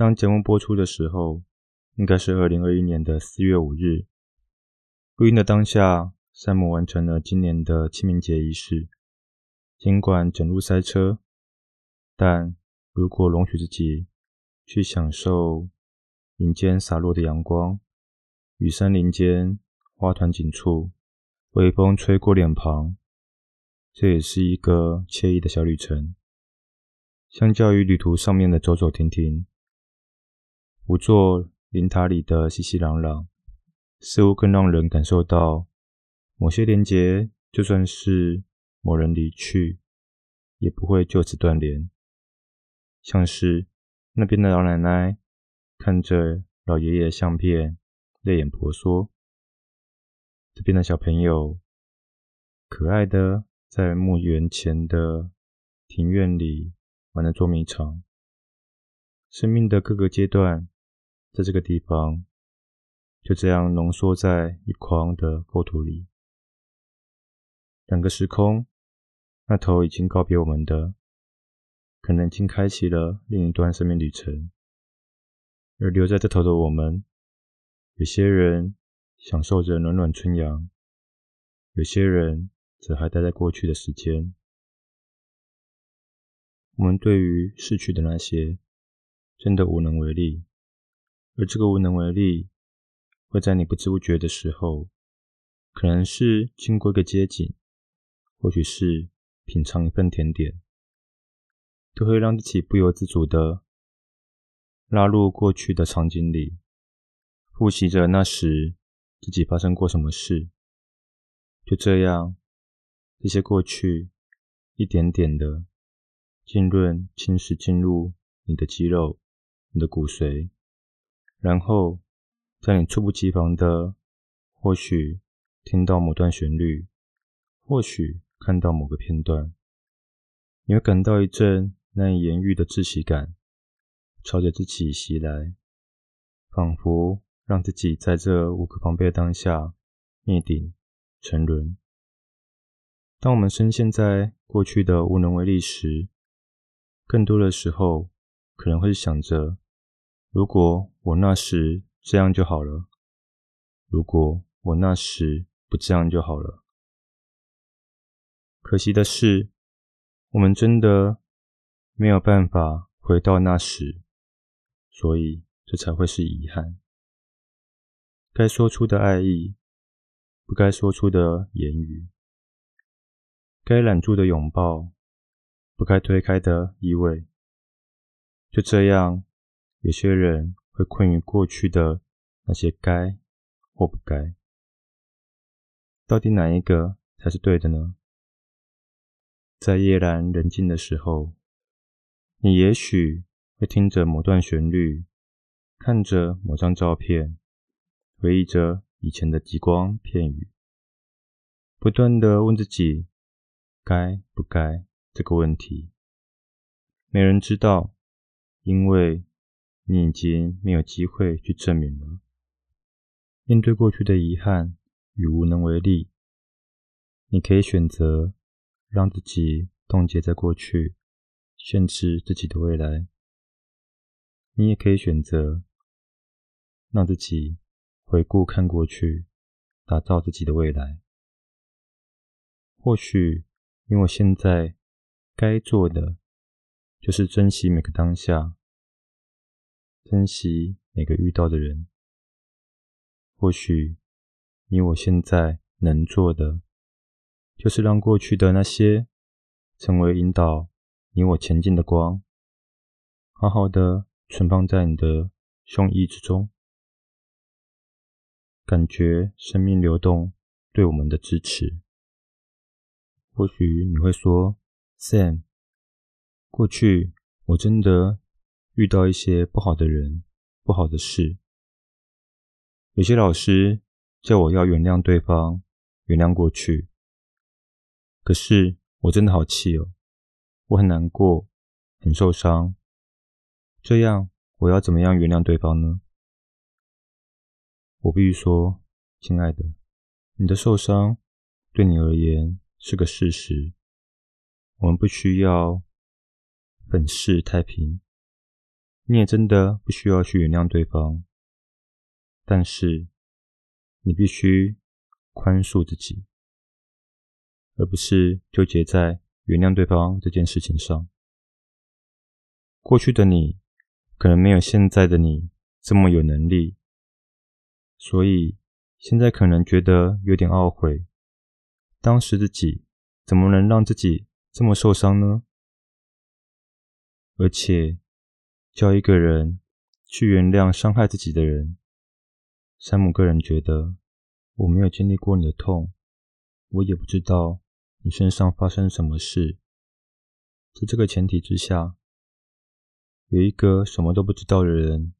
当节目播出的时候，应该是二零二一年的四月五日。录音的当下，山姆完成了今年的清明节仪式。尽管整路塞车，但如果容许自己去享受林间洒落的阳光，与山林间花团锦簇，微风吹过脸庞，这也是一个惬意的小旅程。相较于旅途上面的走走停停，五座林塔里的熙熙攘攘，似乎更让人感受到某些连结，就算是某人离去，也不会就此断联。像是那边的老奶奶看着老爷爷相片，泪眼婆娑；这边的小朋友可爱的在墓园前的庭院里。玩的捉迷藏，生命的各个阶段，在这个地方就这样浓缩在一筐的构图里。两个时空，那头已经告别我们的，可能已经开启了另一段生命旅程；而留在这头的我们，有些人享受着暖暖春阳，有些人则还待在过去的时间。我们对于逝去的那些，真的无能为力，而这个无能为力，会在你不知不觉的时候，可能是经过一个街景，或许是品尝一份甜点，都会让自己不由自主的拉入过去的场景里，复习着那时自己发生过什么事。就这样，这些过去，一点点的。浸润、侵蚀进入你的肌肉、你的骨髓，然后在你猝不及防的，或许听到某段旋律，或许看到某个片段，你会感到一阵难以言喻的窒息感，朝着自己袭来，仿佛让自己在这无可防备的当下灭顶沉沦。当我们深陷在过去的无能为力时，更多的时候，可能会想着：如果我那时这样就好了；如果我那时不这样就好了。可惜的是，我们真的没有办法回到那时，所以这才会是遗憾。该说出的爱意，不该说出的言语，该揽住的拥抱。不该推开的依偎，就这样，有些人会困于过去的那些该或不该，到底哪一个才是对的呢？在夜阑人静的时候，你也许会听着某段旋律，看着某张照片，回忆着以前的极光片语，不断的问自己该不该。这个问题，没人知道，因为你已经没有机会去证明了。面对过去的遗憾与无能为力，你可以选择让自己冻结在过去，限制自己的未来；你也可以选择让自己回顾看过去，打造自己的未来。或许，因为现在。该做的就是珍惜每个当下，珍惜每个遇到的人。或许你我现在能做的，就是让过去的那些成为引导你我前进的光，好好的存放在你的胸臆之中，感觉生命流动对我们的支持。或许你会说。Sam，过去我真的遇到一些不好的人、不好的事。有些老师叫我要原谅对方、原谅过去。可是我真的好气哦，我很难过、很受伤。这样我要怎么样原谅对方呢？我必须说，亲爱的，你的受伤对你而言是个事实。我们不需要粉饰太平，你也真的不需要去原谅对方，但是你必须宽恕自己，而不是纠结在原谅对方这件事情上。过去的你可能没有现在的你这么有能力，所以现在可能觉得有点懊悔，当时自己怎么能让自己这么受伤呢？而且，叫一个人去原谅伤害自己的人，山姆个人觉得，我没有经历过你的痛，我也不知道你身上发生什么事。在这个前提之下，有一个什么都不知道的人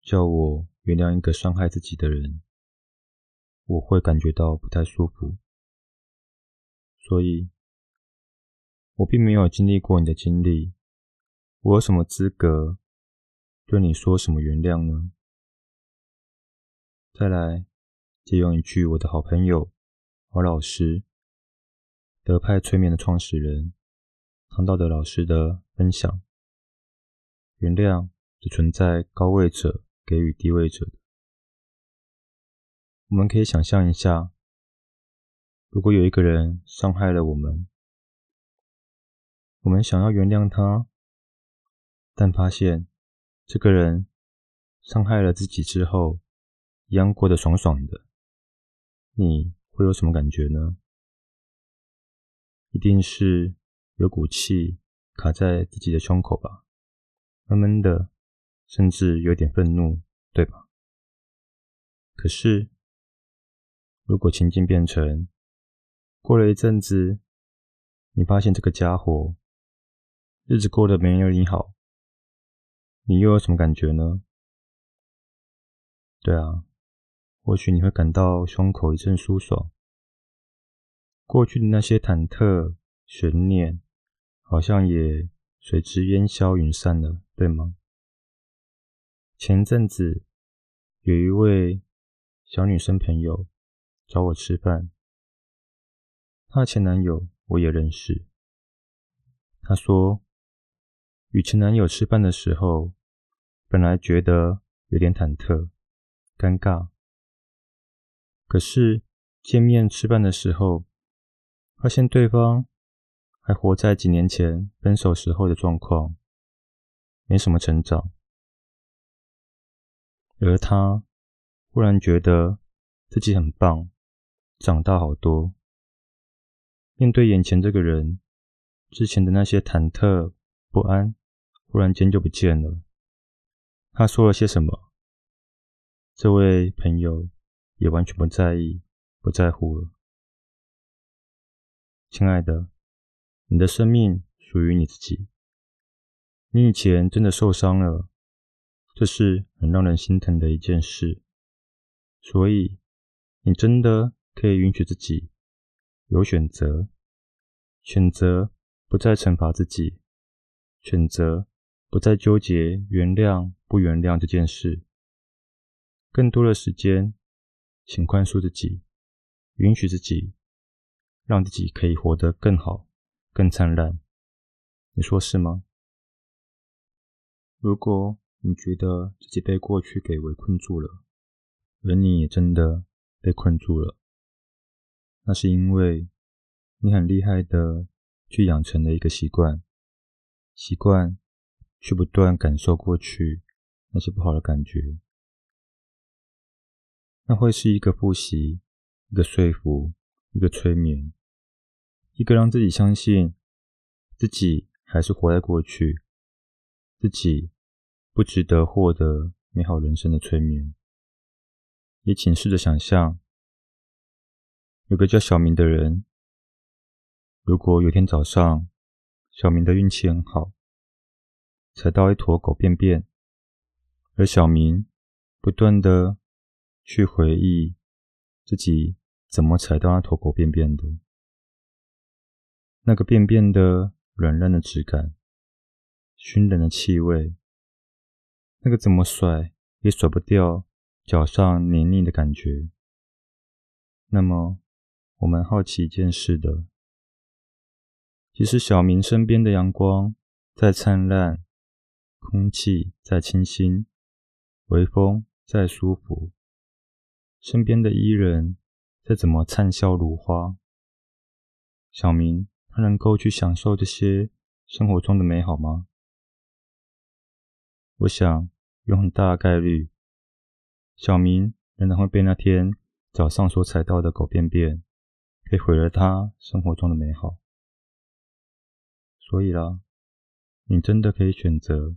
叫我原谅一个伤害自己的人，我会感觉到不太舒服。所以，我并没有经历过你的经历。我有什么资格对你说什么原谅呢？再来借用一句我的好朋友、好老师、德派催眠的创始人唐道德老师的分享：原谅只存在高位者给予低位者。我们可以想象一下，如果有一个人伤害了我们，我们想要原谅他。但发现这个人伤害了自己之后，一样过得爽爽的，你会有什么感觉呢？一定是有股气卡在自己的胸口吧，闷闷的，甚至有点愤怒，对吧？可是，如果情境变成过了一阵子，你发现这个家伙日子过得没有你好。你又有什么感觉呢？对啊，或许你会感到胸口一阵舒爽，过去的那些忐忑、悬念，好像也随之烟消云散了，对吗？前阵子有一位小女生朋友找我吃饭，她的前男友我也认识。她说，与前男友吃饭的时候。本来觉得有点忐忑、尴尬，可是见面吃饭的时候，发现对方还活在几年前分手时候的状况，没什么成长，而他忽然觉得自己很棒，长大好多。面对眼前这个人，之前的那些忐忑不安，忽然间就不见了。他说了些什么？这位朋友也完全不在意、不在乎了。亲爱的，你的生命属于你自己。你以前真的受伤了，这是很让人心疼的一件事。所以，你真的可以允许自己有选择，选择不再惩罚自己，选择。不再纠结原谅不原谅这件事，更多的时间，请宽恕自己，允许自己，让自己可以活得更好、更灿烂。你说是吗？如果你觉得自己被过去给围困住了，而你也真的被困住了，那是因为你很厉害的去养成了一个习惯，习惯。去不断感受过去那些不好的感觉，那会是一个复习，一个说服，一个催眠，一个让自己相信自己还是活在过去，自己不值得获得美好人生的催眠。也请试着想象，有个叫小明的人，如果有天早上，小明的运气很好。踩到一坨狗便便，而小明不断的去回忆自己怎么踩到那坨狗便便的，那个便便的软烂的质感，熏人的气味，那个怎么甩也甩不掉脚上黏腻的感觉。那么，我们好奇一件事的，其实小明身边的阳光再灿烂。空气再清新，微风再舒服，身边的伊人再怎么灿笑如花，小明他能够去享受这些生活中的美好吗？我想有很大的概率，小明仍然会被那天早上所踩到的狗便便给毁了他生活中的美好。所以啦，你真的可以选择，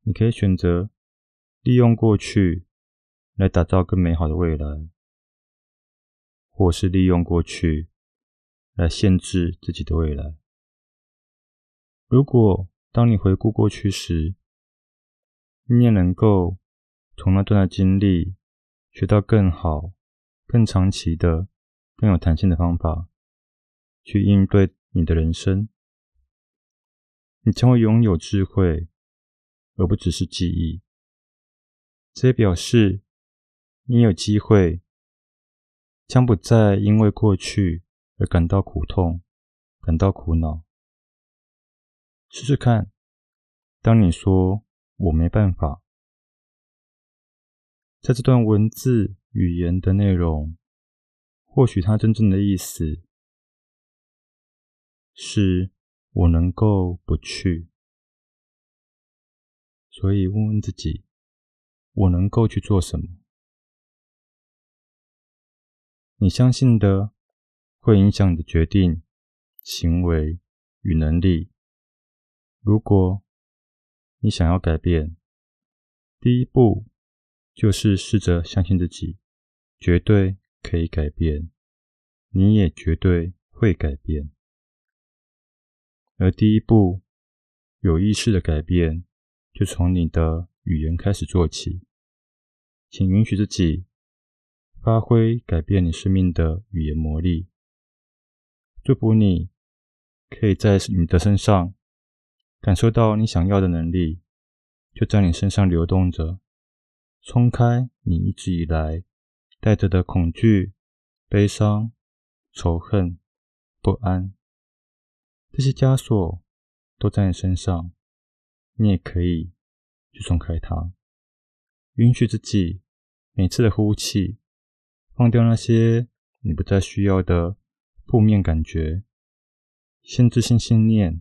你可以选择利用过去来打造更美好的未来，或是利用过去来限制自己的未来。如果当你回顾过去时，你也能够从那段的经历学到更好、更长期的、更有弹性的方法去应对你的人生。你将会拥有智慧，而不只是记忆。这也表示你有机会，将不再因为过去而感到苦痛、感到苦恼。试试看，当你说“我没办法”，在这段文字语言的内容，或许它真正的意思是。我能够不去，所以问问自己：我能够去做什么？你相信的会影响你的决定、行为与能力。如果你想要改变，第一步就是试着相信自己，绝对可以改变，你也绝对会改变。而第一步，有意识的改变，就从你的语言开始做起。请允许自己发挥改变你生命的语言魔力。祝福你，可以在你的身上感受到你想要的能力，就在你身上流动着，冲开你一直以来带着的恐惧、悲伤、仇恨、不安。这些枷锁都在你身上，你也可以去松开它，允许自己每次的呼气，放掉那些你不再需要的负面感觉、限制性信念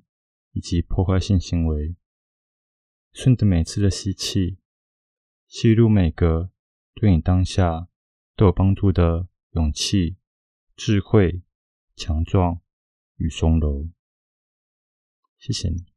以及破坏性行为。顺着每次的吸气，吸入每个对你当下都有帮助的勇气、智慧、强壮与松柔。谢谢你。